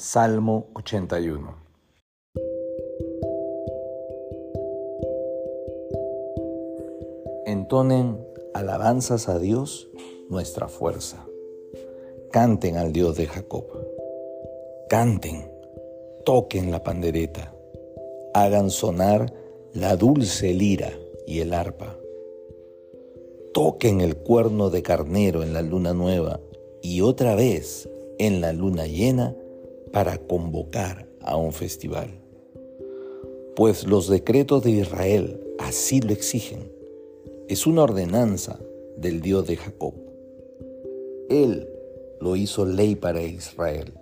Salmo 81 Entonen alabanzas a Dios, nuestra fuerza. Canten al Dios de Jacob. Canten, toquen la pandereta, hagan sonar la dulce lira y el arpa. Toquen el cuerno de carnero en la luna nueva y otra vez en la luna llena para convocar a un festival. Pues los decretos de Israel así lo exigen. Es una ordenanza del Dios de Jacob. Él lo hizo ley para Israel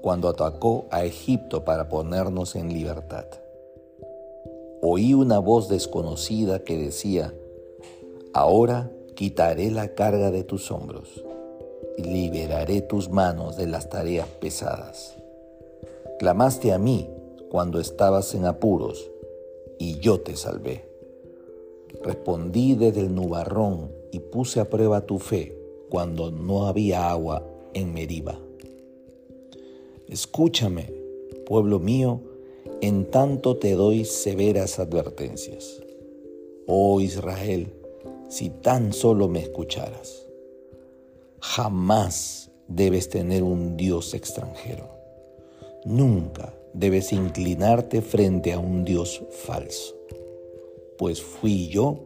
cuando atacó a Egipto para ponernos en libertad. Oí una voz desconocida que decía, ahora quitaré la carga de tus hombros y liberaré tus manos de las tareas pesadas. Clamaste a mí cuando estabas en apuros y yo te salvé. Respondí desde el nubarrón y puse a prueba tu fe cuando no había agua en Meriba. Escúchame, pueblo mío, en tanto te doy severas advertencias. Oh Israel, si tan solo me escucharas. Jamás debes tener un Dios extranjero. Nunca debes inclinarte frente a un Dios falso. Pues fui yo,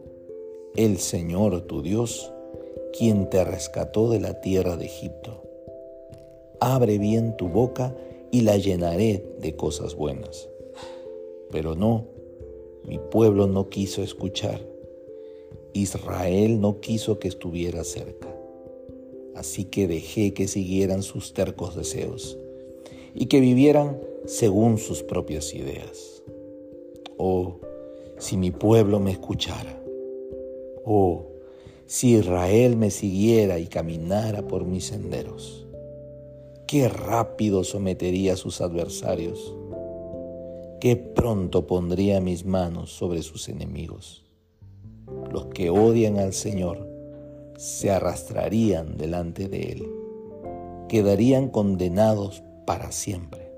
el Señor tu Dios, quien te rescató de la tierra de Egipto. Abre bien tu boca y la llenaré de cosas buenas. Pero no, mi pueblo no quiso escuchar. Israel no quiso que estuviera cerca así que dejé que siguieran sus tercos deseos y que vivieran según sus propias ideas. Oh, si mi pueblo me escuchara. Oh, si Israel me siguiera y caminara por mis senderos. Qué rápido sometería a sus adversarios. Qué pronto pondría mis manos sobre sus enemigos. Los que odian al Señor se arrastrarían delante de Él, quedarían condenados para siempre.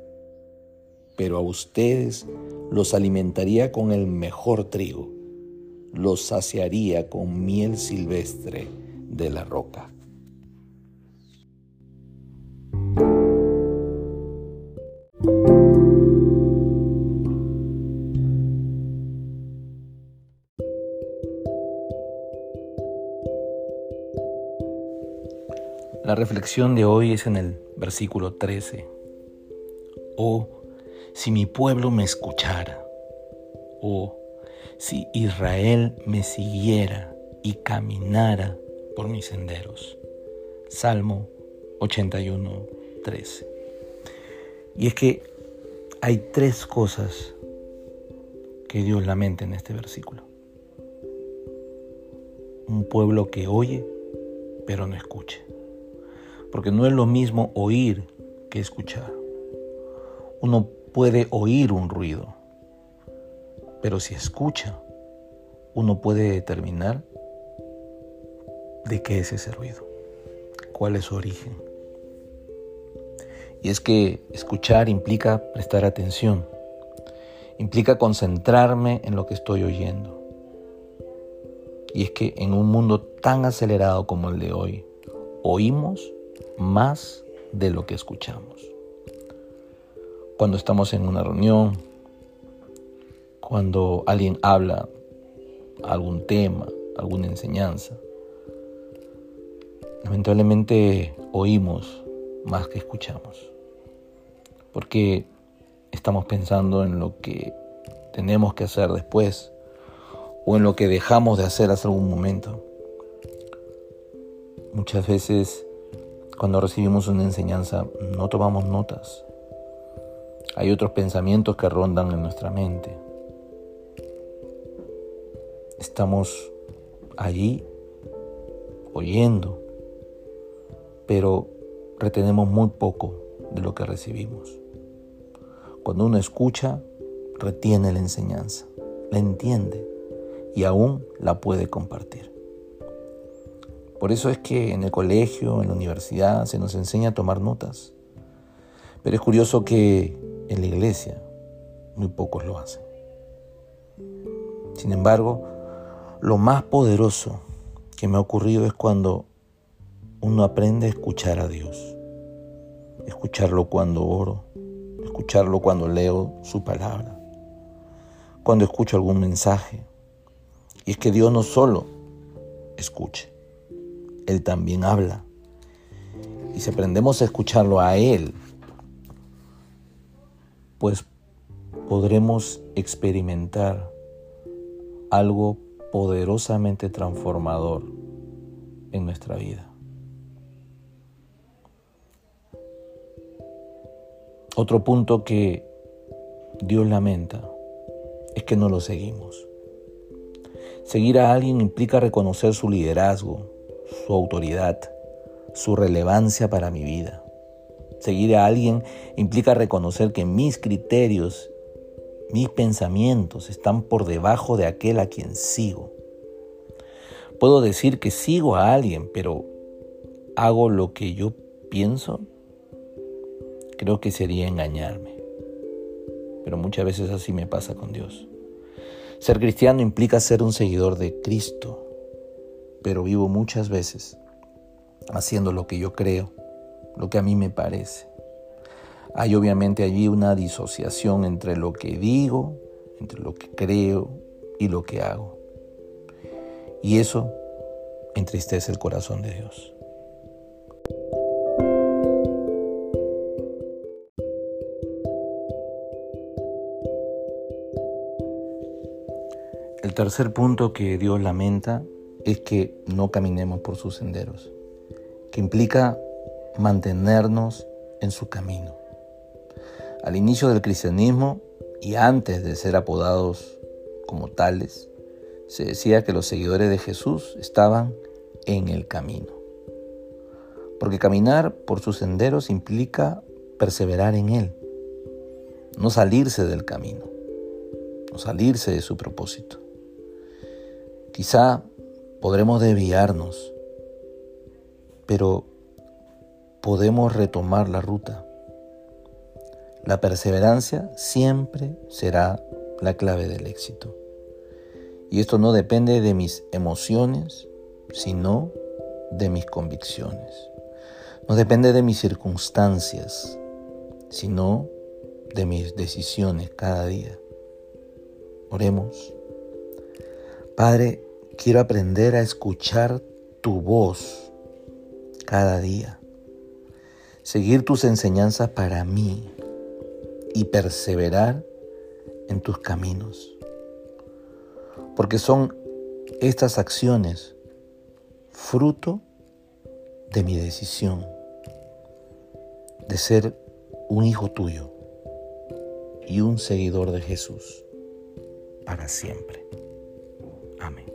Pero a ustedes los alimentaría con el mejor trigo, los saciaría con miel silvestre de la roca. La reflexión de hoy es en el versículo 13. Oh, si mi pueblo me escuchara. Oh, si Israel me siguiera y caminara por mis senderos. Salmo 81, 13. Y es que hay tres cosas que Dios lamenta en este versículo. Un pueblo que oye, pero no escucha porque no es lo mismo oír que escuchar. Uno puede oír un ruido, pero si escucha, uno puede determinar de qué es ese ruido, cuál es su origen. Y es que escuchar implica prestar atención, implica concentrarme en lo que estoy oyendo. Y es que en un mundo tan acelerado como el de hoy, oímos más de lo que escuchamos. Cuando estamos en una reunión, cuando alguien habla algún tema, alguna enseñanza, lamentablemente oímos más que escuchamos, porque estamos pensando en lo que tenemos que hacer después o en lo que dejamos de hacer hace algún momento. Muchas veces cuando recibimos una enseñanza no tomamos notas. Hay otros pensamientos que rondan en nuestra mente. Estamos allí oyendo, pero retenemos muy poco de lo que recibimos. Cuando uno escucha, retiene la enseñanza, la entiende y aún la puede compartir. Por eso es que en el colegio, en la universidad, se nos enseña a tomar notas. Pero es curioso que en la iglesia muy pocos lo hacen. Sin embargo, lo más poderoso que me ha ocurrido es cuando uno aprende a escuchar a Dios. Escucharlo cuando oro, escucharlo cuando leo su palabra, cuando escucho algún mensaje. Y es que Dios no solo escuche, Él también habla. Y si aprendemos a escucharlo a Él, pues podremos experimentar algo poderosamente transformador en nuestra vida. Otro punto que Dios lamenta es que no lo seguimos. Seguir a alguien implica reconocer su liderazgo, su autoridad, su relevancia para mi vida. Seguir a alguien implica reconocer que mis criterios mis pensamientos están por debajo de aquel a quien sigo. Puedo decir que sigo a alguien, pero ¿hago lo que yo pienso? Creo que sería engañarme. Pero muchas veces así me pasa con Dios. Ser cristiano implica ser un seguidor de Cristo, pero vivo muchas veces haciendo lo que yo creo, lo que a mí me parece. Hay obviamente allí una disociación entre lo que digo, entre lo que creo y lo que hago. Y eso entristece el corazón de Dios. El tercer punto que Dios lamenta es que no caminemos por sus senderos, que implica mantenernos en su camino. Al inicio del cristianismo y antes de ser apodados como tales, se decía que los seguidores de Jesús estaban en el camino. Porque caminar por sus senderos implica perseverar en Él, no salirse del camino, no salirse de su propósito. Quizá podremos desviarnos, pero podemos retomar la ruta la perseverancia siempre será la clave del éxito. Y esto no depende de mis emociones, sino de mis convicciones. No depende de mis circunstancias, sino de mis decisiones cada día. Oremos. Padre, quiero aprender a escuchar tu voz cada día. Seguir tus enseñanzas para mí y perseverar en tus caminos. Porque son estas acciones fruto de mi decisión de ser un hijo tuyo y un seguidor de Jesús para siempre. Amén.